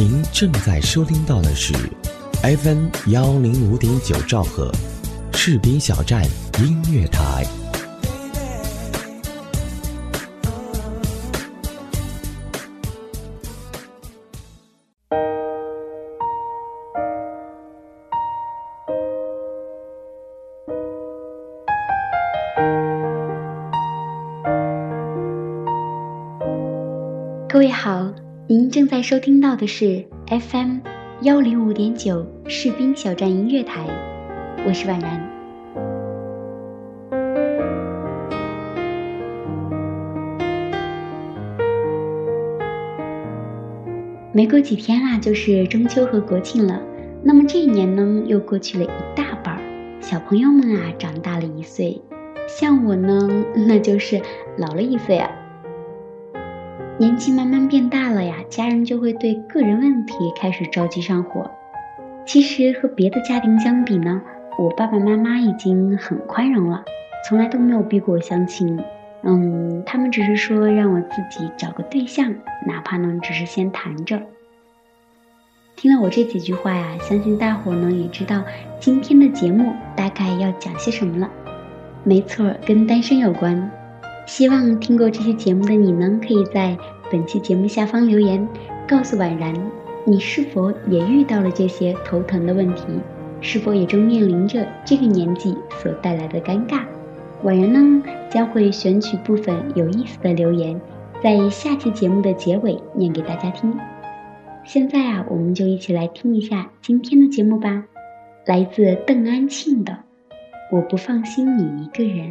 您正在收听到的是 FM 幺零五点九兆赫，士兵小站音乐台。收听到的是 FM 幺零五点九士兵小站音乐台，我是婉然。没过几天啊，就是中秋和国庆了。那么这一年呢，又过去了一大半儿，小朋友们啊，长大了一岁，像我呢，那就是老了一岁啊。年纪慢慢变大了呀，家人就会对个人问题开始着急上火。其实和别的家庭相比呢，我爸爸妈妈已经很宽容了，从来都没有逼过我相亲。嗯，他们只是说让我自己找个对象，哪怕呢只是先谈着。听了我这几句话呀，相信大伙呢也知道今天的节目大概要讲些什么了。没错，跟单身有关。希望听过这期节目的你呢，可以在本期节目下方留言，告诉婉然，你是否也遇到了这些头疼的问题，是否也正面临着这个年纪所带来的尴尬。婉然呢将会选取部分有意思的留言，在下期节目的结尾念给大家听。现在啊，我们就一起来听一下今天的节目吧，来自邓安庆的《我不放心你一个人》。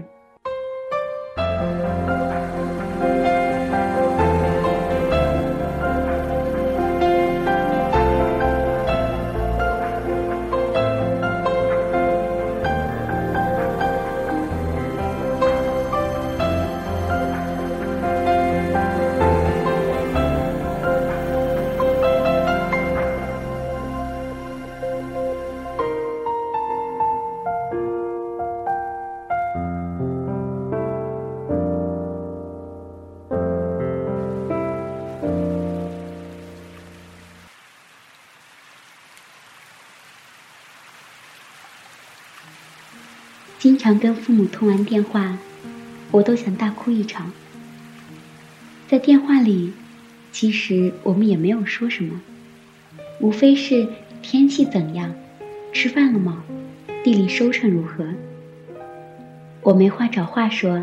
经常跟父母通完电话，我都想大哭一场。在电话里，其实我们也没有说什么，无非是天气怎样，吃饭了吗，地里收成如何。我没话找话说，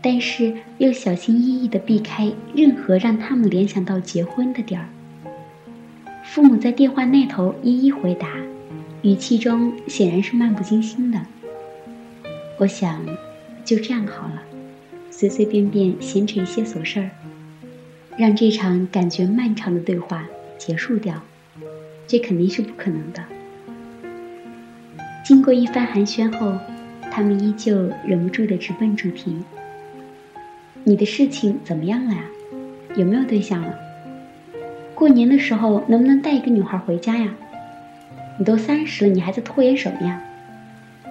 但是又小心翼翼地避开任何让他们联想到结婚的点儿。父母在电话那头一一回答，语气中显然是漫不经心的。我想，就这样好了，随随便便闲扯一些琐事儿，让这场感觉漫长的对话结束掉，这肯定是不可能的。经过一番寒暄后，他们依旧忍不住的直奔主题：“你的事情怎么样了呀？有没有对象了？过年的时候能不能带一个女孩回家呀？你都三十了，你还在拖延什么呀？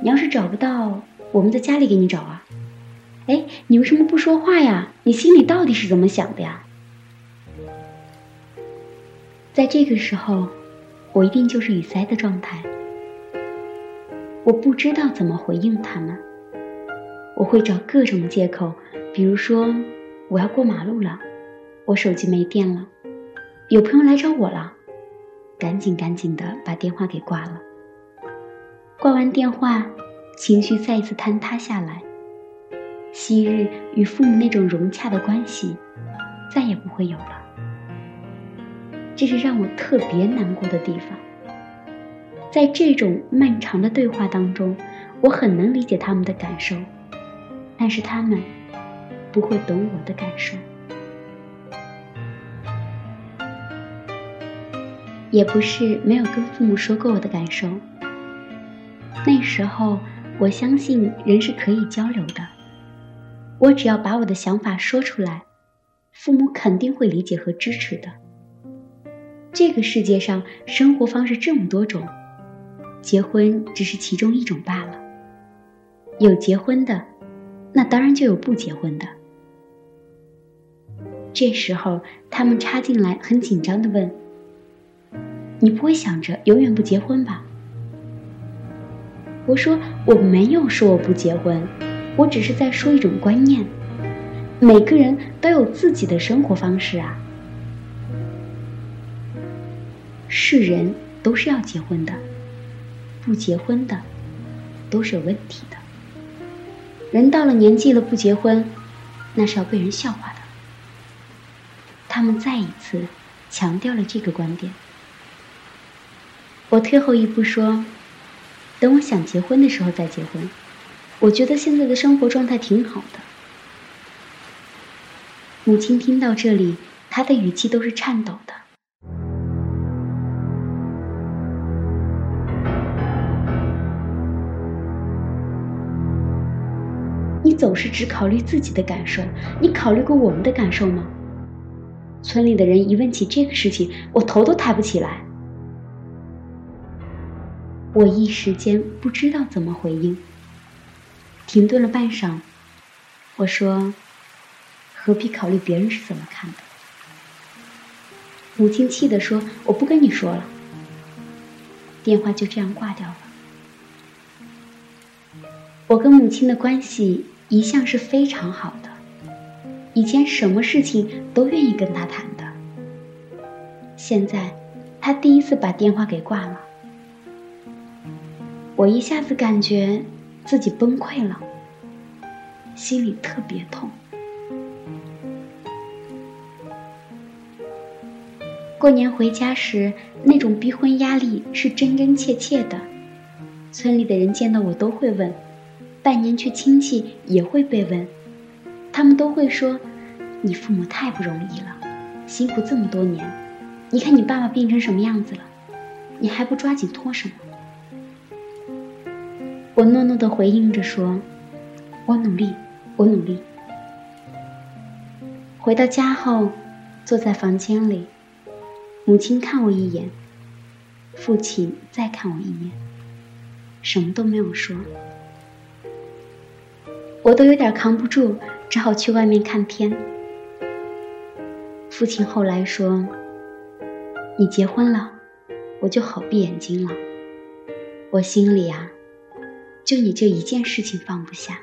你要是找不到……”我们在家里给你找啊，哎，你为什么不说话呀？你心里到底是怎么想的呀？在这个时候，我一定就是语塞的状态，我不知道怎么回应他们，我会找各种借口，比如说我要过马路了，我手机没电了，有朋友来找我了，赶紧赶紧的把电话给挂了。挂完电话。情绪再一次坍塌下来，昔日与父母那种融洽的关系，再也不会有了。这是让我特别难过的地方。在这种漫长的对话当中，我很能理解他们的感受，但是他们不会懂我的感受，也不是没有跟父母说过我的感受。那时候。我相信人是可以交流的，我只要把我的想法说出来，父母肯定会理解和支持的。这个世界上生活方式这么多种，结婚只是其中一种罢了。有结婚的，那当然就有不结婚的。这时候他们插进来，很紧张的问：“你不会想着永远不结婚吧？”我说：“我没有说我不结婚，我只是在说一种观念。每个人都有自己的生活方式啊。是人都是要结婚的，不结婚的都是有问题的。人到了年纪了不结婚，那是要被人笑话的。”他们再一次强调了这个观点。我退后一步说。等我想结婚的时候再结婚，我觉得现在的生活状态挺好的。母亲听到这里，她的语气都是颤抖的。你总是只考虑自己的感受，你考虑过我们的感受吗？村里的人一问起这个事情，我头都抬不起来。我一时间不知道怎么回应，停顿了半晌，我说：“何必考虑别人是怎么看的？”母亲气地说：“我不跟你说了。”电话就这样挂掉了。我跟母亲的关系一向是非常好的，以前什么事情都愿意跟她谈的。现在，她第一次把电话给挂了。我一下子感觉自己崩溃了，心里特别痛。过年回家时，那种逼婚压力是真真切切的。村里的人见到我都会问，拜年去亲戚也会被问，他们都会说：“你父母太不容易了，辛苦这么多年，你看你爸爸病成什么样子了，你还不抓紧拖什么？”我诺诺的回应着说：“我努力，我努力。”回到家后，坐在房间里，母亲看我一眼，父亲再看我一眼，什么都没有说。我都有点扛不住，只好去外面看天。父亲后来说：“你结婚了，我就好闭眼睛了。”我心里啊。就你这一件事情放不下，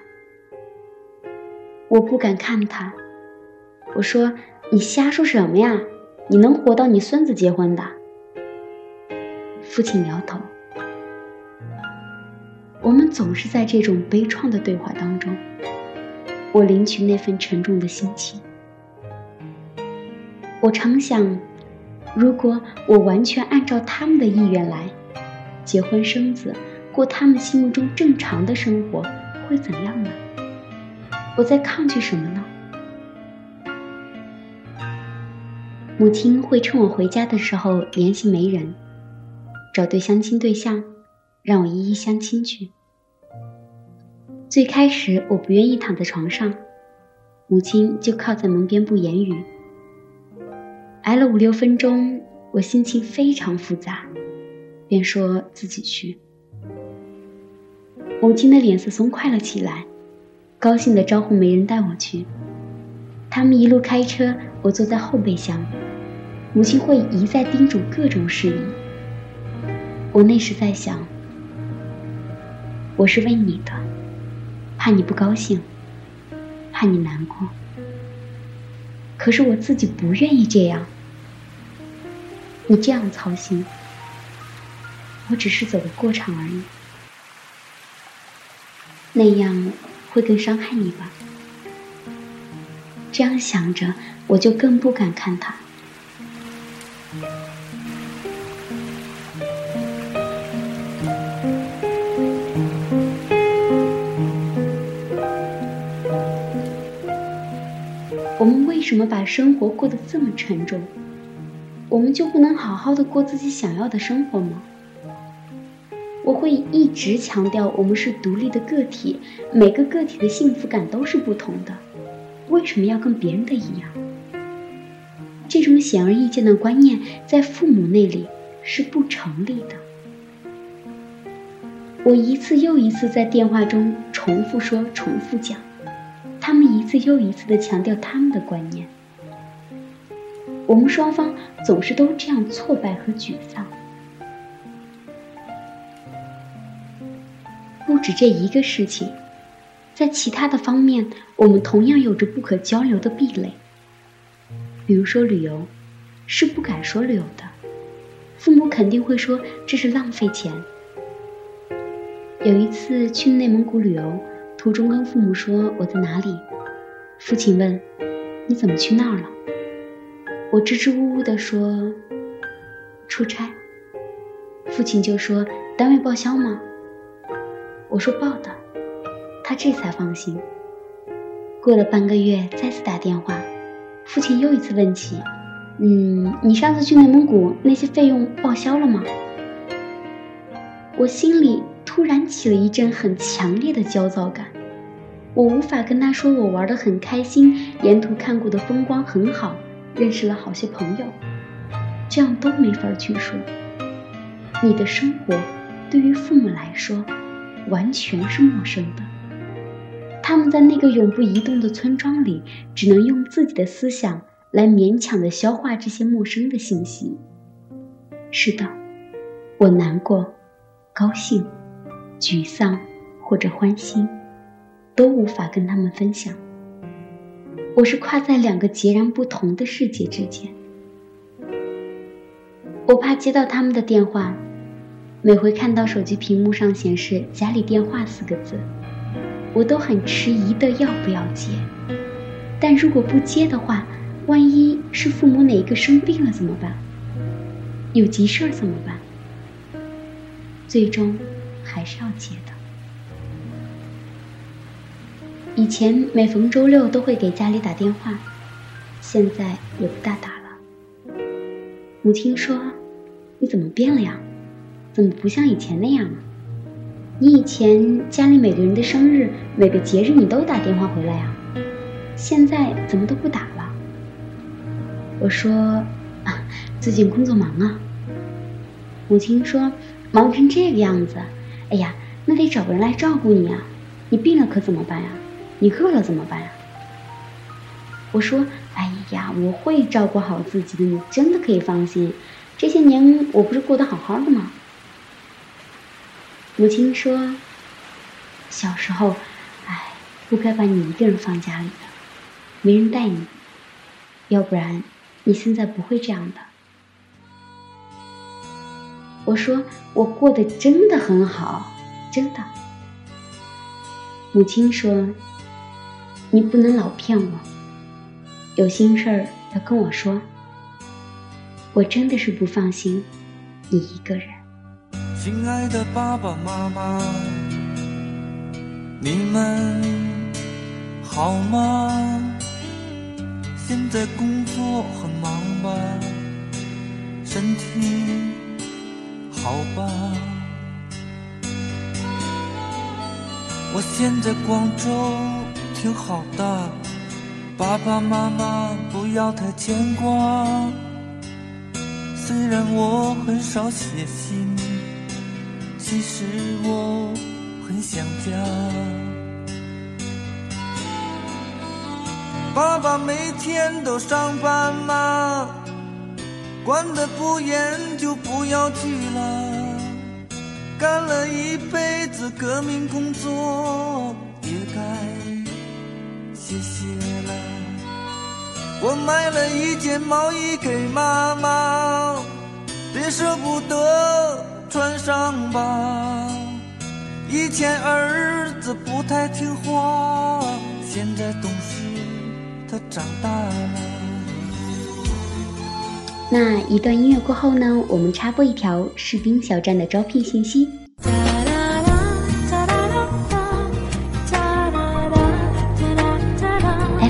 我不敢看他。我说：“你瞎说什么呀？你能活到你孙子结婚的？”父亲摇头。我们总是在这种悲怆的对话当中，我领取那份沉重的心情。我常想，如果我完全按照他们的意愿来结婚生子。过他们心目中正常的生活会怎样呢？我在抗拒什么呢？母亲会趁我回家的时候联系媒人，找对相亲对象，让我一一相亲去。最开始我不愿意躺在床上，母亲就靠在门边不言语。挨了五六分钟，我心情非常复杂，便说自己去。母亲的脸色松快了起来，高兴地招呼媒人带我去。他们一路开车，我坐在后备箱。母亲会一再叮嘱各种事宜。我那时在想，我是为你的，怕你不高兴，怕你难过。可是我自己不愿意这样。你这样操心，我只是走个过场而已。那样会更伤害你吧？这样想着，我就更不敢看他。我们为什么把生活过得这么沉重？我们就不能好好的过自己想要的生活吗？我会一直强调，我们是独立的个体，每个个体的幸福感都是不同的。为什么要跟别人的一样？这种显而易见的观念，在父母那里是不成立的。我一次又一次在电话中重复说、重复讲，他们一次又一次的强调他们的观念。我们双方总是都这样挫败和沮丧。止这一个事情，在其他的方面，我们同样有着不可交流的壁垒。比如说旅游，是不敢说旅游的，父母肯定会说这是浪费钱。有一次去内蒙古旅游，途中跟父母说我在哪里，父亲问你怎么去那儿了，我支支吾吾的说出差。父亲就说：“单位报销吗？”我说：“报的。”他这才放心。过了半个月，再次打电话，父亲又一次问起：“嗯，你上次去内蒙古那些费用报销了吗？”我心里突然起了一阵很强烈的焦躁感。我无法跟他说我玩得很开心，沿途看过的风光很好，认识了好些朋友，这样都没法去说。你的生活对于父母来说完全是陌生的，他们在那个永不移动的村庄里，只能用自己的思想来勉强的消化这些陌生的信息。是的，我难过、高兴、沮丧或者欢欣，都无法跟他们分享。我是跨在两个截然不同的世界之间，我怕接到他们的电话。每回看到手机屏幕上显示“家里电话”四个字，我都很迟疑的要不要接。但如果不接的话，万一是父母哪一个生病了怎么办？有急事儿怎么办？最终还是要接的。以前每逢周六都会给家里打电话，现在也不大打了。母亲说：“你怎么变了呀？”怎么不像以前那样了？你以前家里每个人的生日、每个节日你都打电话回来呀，现在怎么都不打了？我说啊，最近工作忙啊。母亲说，忙成这个样子，哎呀，那得找个人来照顾你啊。你病了可怎么办呀？你饿了怎么办呀？我说，哎呀，我会照顾好自己的，你真的可以放心。这些年我不是过得好好的吗？母亲说：“小时候，哎，不该把你一个人放家里的，没人带你，要不然你现在不会这样的。”我说：“我过得真的很好，真的。”母亲说：“你不能老骗我，有心事儿要跟我说。我真的是不放心你一个人。”亲爱的爸爸妈妈，你们好吗？现在工作很忙吧？身体好吧？我现在广州挺好的，爸爸妈妈不要太牵挂。虽然我很少写信。其实我很想家，爸爸每天都上班吗？管得不严就不要去了。干了一辈子革命工作，也该歇歇了。我买了一件毛衣给妈妈，别舍不得。穿上吧。以前儿子不太听话，现在懂事，他长大了。那一段音乐过后呢？我们插播一条士兵小站的招聘信息。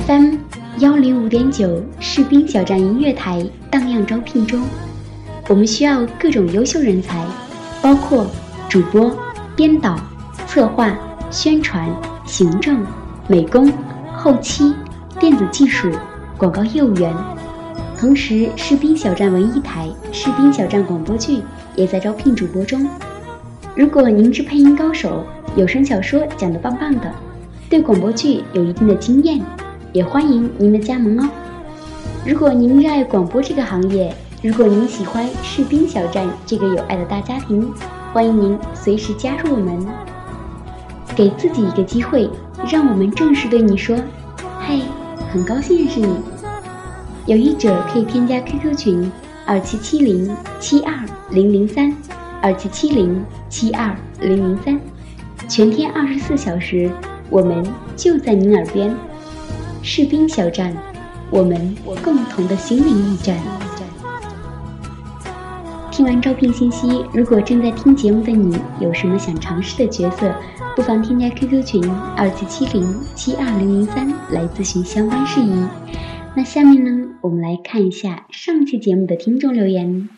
FM 幺零五点九士兵小站音乐台荡漾招聘中，我们需要各种优秀人才。包括主播、编导、策划、宣传、行政、美工、后期、电子技术、广告业务员。同时，士兵小站文艺台、士兵小站广播剧也在招聘主播中。如果您是配音高手，有声小说讲得棒棒的，对广播剧有一定的经验，也欢迎您的加盟哦。如果您热爱广播这个行业，如果您喜欢士兵小站这个有爱的大家庭，欢迎您随时加入我们。给自己一个机会，让我们正式对你说：“嘿，很高兴认识你。”有意者可以添加 QQ 群二七七零七二零零三二七七零七二零零三，全天二十四小时，我们就在您耳边。士兵小站，我们共同的心灵驿站。听完招聘信息，如果正在听节目的你有什么想尝试的角色，不妨添加 QQ 群二七七零七二零零三来咨询相关事宜。那下面呢，我们来看一下上期节目的听众留言。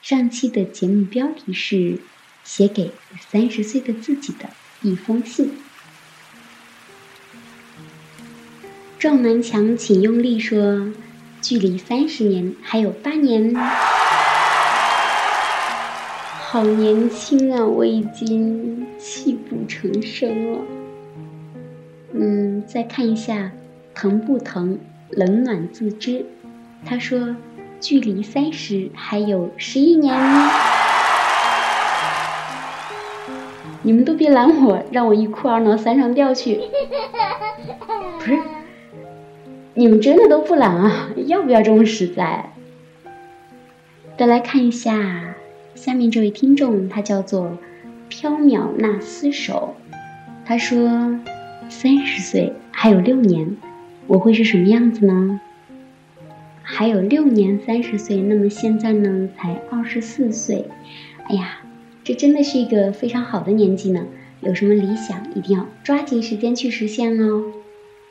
上期的节目标题是《写给三十岁的自己的一封信》。撞南墙，请用力说，距离三十年还有八年。好年轻啊！我已经泣不成声了。嗯，再看一下，疼不疼？冷暖自知。他说，距离三十还有十一年。你们都别拦我，让我一哭二闹三上吊去。不是，你们真的都不懒啊？要不要这么实在？再来看一下。下面这位听众，他叫做缥缈那厮守，他说：“三十岁还有六年，我会是什么样子呢？还有六年三十岁，那么现在呢才二十四岁，哎呀，这真的是一个非常好的年纪呢。有什么理想，一定要抓紧时间去实现哦。”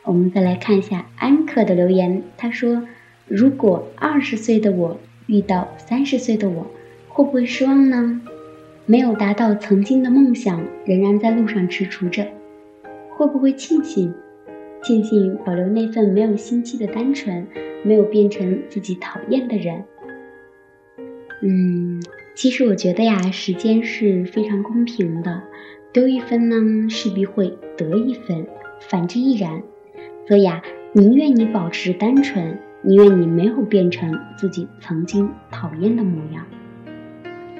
我们再来看一下安可的留言，他说：“如果二十岁的我遇到三十岁的我。”会不会失望呢？没有达到曾经的梦想，仍然在路上踟蹰着。会不会庆幸？庆幸保留那份没有心机的单纯，没有变成自己讨厌的人。嗯，其实我觉得呀，时间是非常公平的，丢一分呢，势必会得一分，反之亦然。所以啊，宁愿你保持单纯，宁愿你没有变成自己曾经讨厌的模样。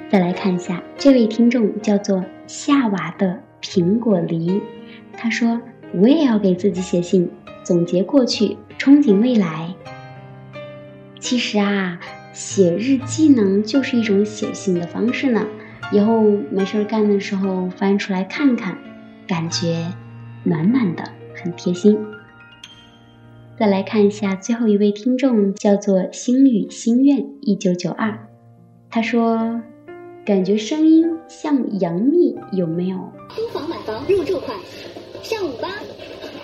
再来看一下，这位听众叫做夏娃的苹果梨，他说：“我也要给自己写信，总结过去，憧憬未来。”其实啊，写日记呢，就是一种写信的方式呢。以后没事干的时候翻出来看看，感觉暖暖的，很贴心。再来看一下最后一位听众，叫做星语心愿一九九二，他说。感觉声音像杨幂，有没有？租房买房入住快，上五八，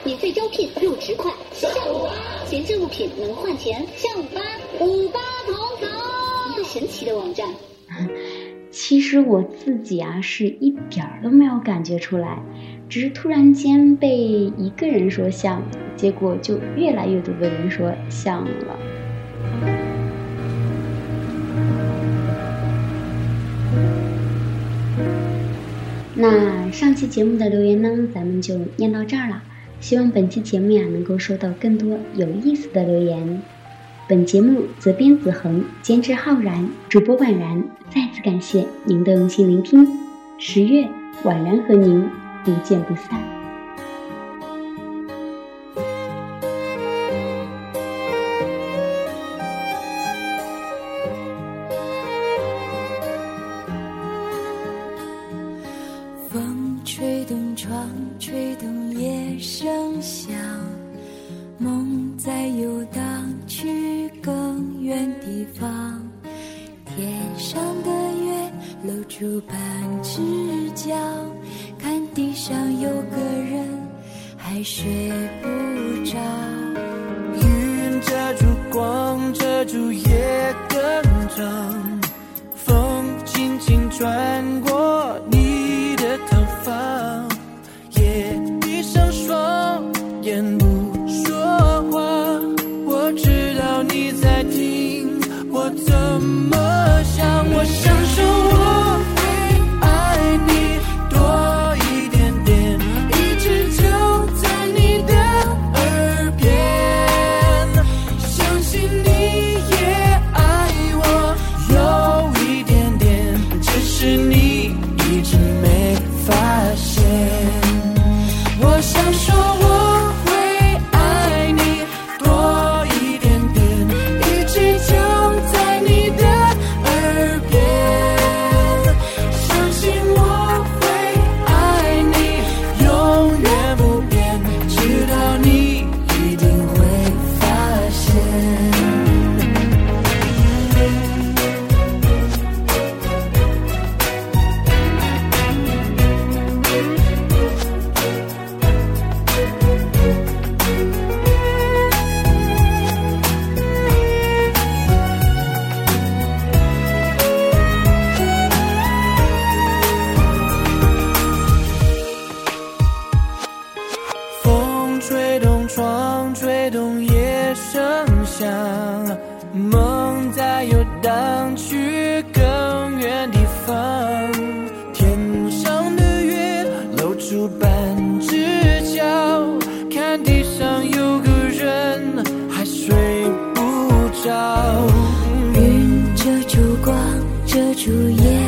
免费招聘入职快，上五八，闲置物品能换钱，上五八，五八同城，一个神奇的网站。其实我自己啊，是一点儿都没有感觉出来，只是突然间被一个人说像，结果就越来越多的人说像了。那上期节目的留言呢，咱们就念到这儿了。希望本期节目呀，能够收到更多有意思的留言。本节目责编子恒，监制浩然，主播婉然。再次感谢您的用心聆听。十月，婉然和您不见不散。睡不着。云遮住光遮住夜更长。风轻轻穿过他说夜动，夜声响，梦在游荡。去更远地方，天上的月露出半只角，看地上有个人还睡不着，云遮住光，遮住夜。